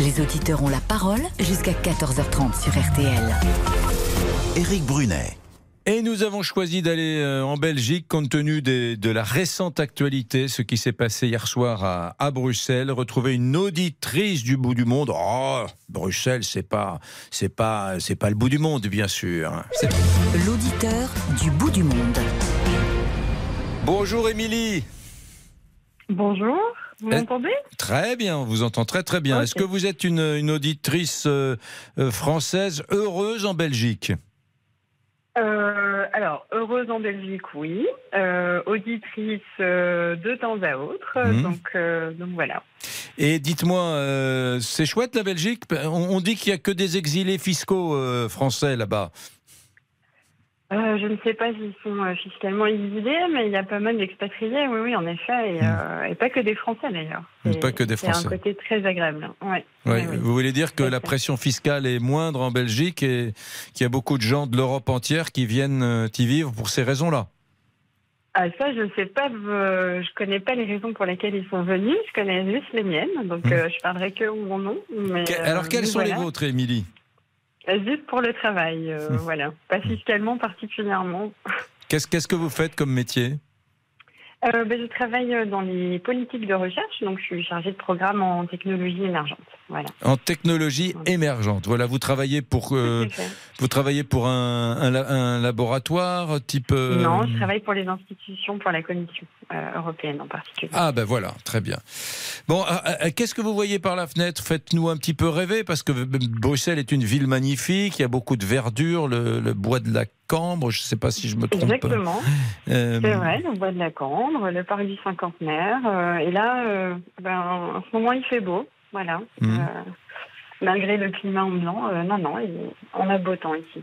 Les auditeurs ont la parole jusqu'à 14h30 sur RTL. Éric Brunet. Et nous avons choisi d'aller euh, en Belgique compte tenu des- de la récente actualité, ce qui s'est passé hier soir à, à Bruxelles, retrouver une auditrice du bout du monde. Oh, Bruxelles, c'est pas, c'est pas, c'est pas le bout du monde, bien sûr. C'est- L'auditeur du bout du monde. Bonjour Émilie. Bonjour, vous Eh, m'entendez? Très bien, on vous entend très très bien. Est-ce que vous êtes une, une auditrice euh, euh, française heureuse en Belgique? Euh, Alors, heureuse en Belgique, oui. Euh, auditrice euh, de temps à autre. Mhm. Donc, donc voilà. Et dites-moi, c'est chouette la Belgique? On, on dit qu'il y a que des exilés fiscaux français là-bas. Euh, je ne sais pas s'ils sont euh, fiscalement exilés, mais il y a pas mal d'expatriés, oui, oui, en effet. Et, euh, et pas que des Français d'ailleurs. Hmm. C'est- Pas que des C'est Français. un côté très agréable. Ouais. Ouais, Oui, oui. Vous voulez dire que la pression fiscale est moindre en Belgique et qu'il y a beaucoup de gens de l'Europe entière qui viennent euh, y vivre pour ces raisons-là? Ah, ça, je ne sais pas, euh, je connais pas les raisons pour lesquelles ils sont venus, je connais juste les miennes, donc Hmm. euh, je parlerai que mon nom. Mais, euh, Alors quelles sont les vôtres, Émilie? Euh, Juste pour le travail, euh, voilà. Pas fiscalement particulièrement. Qu'est-ce qu'est-ce que vous faites comme métier? Euh, ben, je travaille dans les politiques de recherche, donc je suis chargée de programme en technologie émergente. Voilà. En technologie émergente. Voilà, vous travaillez pour euh, vous travaillez pour un, un la- un laboratoire type. euh, Non, je travaille pour les institutions, pour la Commission euh, européenne en particulier. Ah ben voilà, très bien. Bon, euh, euh, qu'est-ce que vous voyez par la fenêtre? Faites-nous un petit peu rêver, parce que Bruxelles est une ville magnifique, il y a beaucoup de verdure, le, le bois de la Cambre, je ne sais pas si je me trompe. Exactement, Euh, c'est vrai, le bois de la Cambre, le parc du cinquantenaire. euh, et là, euh, ben, en ce moment, il fait beau. Voilà. Euh, malgré le climat ambiant, euh, non, non, il- on a beau temps ici.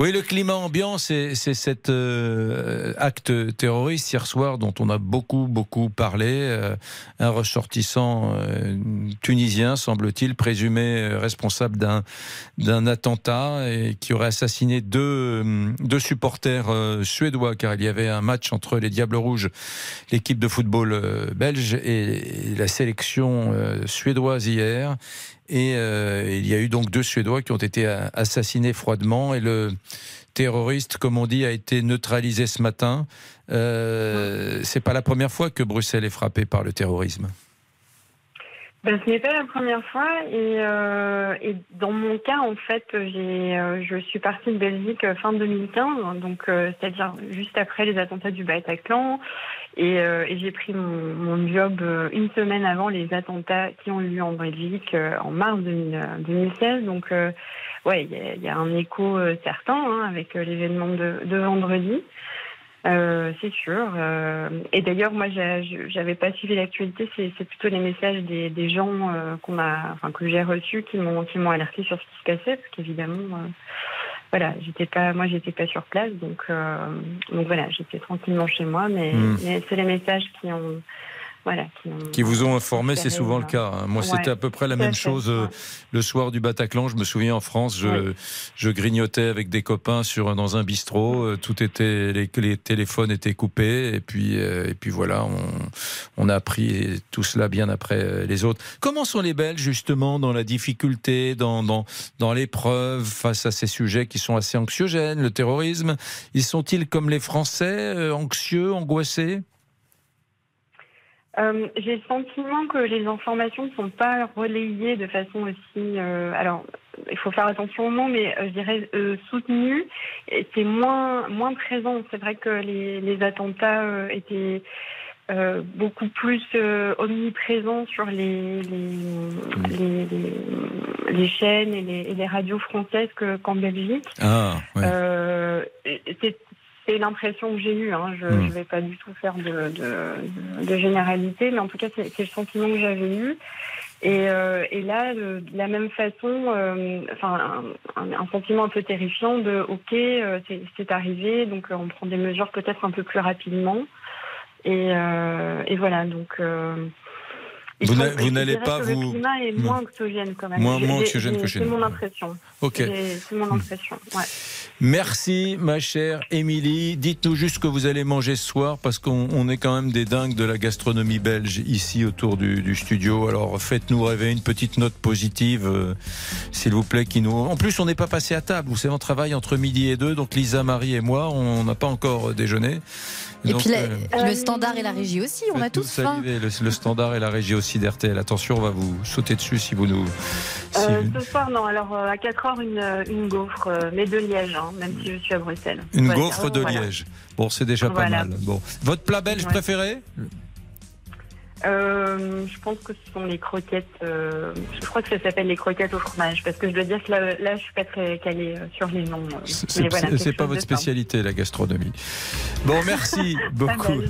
Oui, le climat ambiant, c'est cet euh, acte terroriste hier soir dont on a beaucoup, beaucoup parlé. Euh, un ressortissant euh, tunisien, semble-t-il, présumé responsable d'un attentat et qui aurait assassiné deux, deux supporters suédois, car il y avait un match entre les Diables Rouges, l'équipe de football belge, et la sélection suédoise hier. Et euh, il y a eu donc deux Suédois qui ont été euh, assassinés froidement. Et le terroriste, comme on dit, a été neutralisé ce matin. Euh, c'est pas la première fois que Bruxelles est frappée par le terrorisme. Ce n'est pas la première fois et, euh, et dans mon cas en fait j'ai euh, je suis partie de Belgique euh, fin 2015 donc c'est-à-dire juste après les attentats du Bataclan et, j'ai pris mon, job une semaine avant les attentats qui ont eu lieu en Belgique en mars 2000, euh, 2016 donc ouais il y a, un écho certain hein, avec l'événement de vendredi. Euh, c'est sûr. euh, et d'ailleurs, moi, j'avais pas suivi l'actualité. C'est plutôt les messages des, des gens euh, qu'on a, enfin que j'ai reçus, qui m'ont qui m'ont alerté sur ce qui se passait, parce qu'évidemment, euh, voilà, j'étais pas, moi, j'étais pas sur place, donc euh, donc voilà, j'étais tranquillement chez moi, mais, Mm. mais c'est les messages qui ont, voilà, qui, vous ont informé, c'est souvent le là. cas. hein. Moi, Ouais, c'était à peu près la même fait, chose euh, ouais. le soir du Bataclan. Je me souviens en France, je, je grignotais avec des copains sur dans un bistrot. euh, Tout était, les, les téléphones étaient coupés, et puis euh, et puis voilà, on, on a appris tout cela bien après les autres. Comment sont les Belges justement dans la difficulté, dans dans dans l'épreuve face à ces sujets qui sont assez anxiogènes, le terrorisme? Ils sont-ils comme les Français, anxieux, angoissés? Euh, J'ai le sentiment que les informations ne sont pas relayées de façon aussi. euh, alors, il faut faire attention au mot, mais euh, je dirais soutenu. Et C'est moins moins présent. C'est vrai que les, les attentats étaient beaucoup plus omniprésents sur les les, les, les- les chaînes et les, et radios françaises que- qu'en Belgique. Ah, ouais. C'est c'est l'impression que j'ai eue. Hein. Je Hmm. ne vais pas du tout faire de, de, de généralité, mais en tout cas, c'est c'est le sentiment que j'avais eu. Et, euh, et là, de, de la même façon, euh, enfin, un, un sentiment un peu terrifiant de OK, euh, c'est- c'est arrivé, donc euh, on prend des mesures peut-être un peu plus rapidement. Et, euh, et voilà, donc. euh, Vous n'allez pas vous- Le climat est Non. moins anxiogène quand même. Moins- moins anxiogène que chez C'est nous. mon impression. Ok. C'est c'est mon impression. Ouais. Merci, ma chère Émilie. Dites-nous juste ce que vous allez manger ce soir, parce qu'on on est quand même des dingues de la gastronomie belge ici autour du, studio. Alors faites-nous rêver une petite note positive, euh, s'il vous plaît. Qui nous... En plus, on n'est pas passé à table. Vous savez, on travaille entre midi et deux. Donc Lisa, Marie et moi, on n'a pas encore déjeuné. Et Donc, puis la- euh, le standard et la régie aussi, on a tous faim. Le, le standard et la régie aussi d'RTL. Attention, on va vous sauter dessus si vous nous. si Euh, vous- ce soir, non. Alors, euh, à 4 heures, une, une gaufre, euh, mais de Liège, hein, même si je suis à Bruxelles. Une Voilà. gaufre de Voilà. Liège. Bon, c'est déjà Voilà. pas mal. Bon, votre plat belge Ouais. préféré? Euh, je pense que ce sont les croquettes. euh, je crois que ça s'appelle les croquettes au fromage, parce que je dois dire que là, là je suis pas très calée euh, sur les noms. euh, C'est voilà, pas votre simple. spécialité, la gastronomie. Bon, merci beaucoup.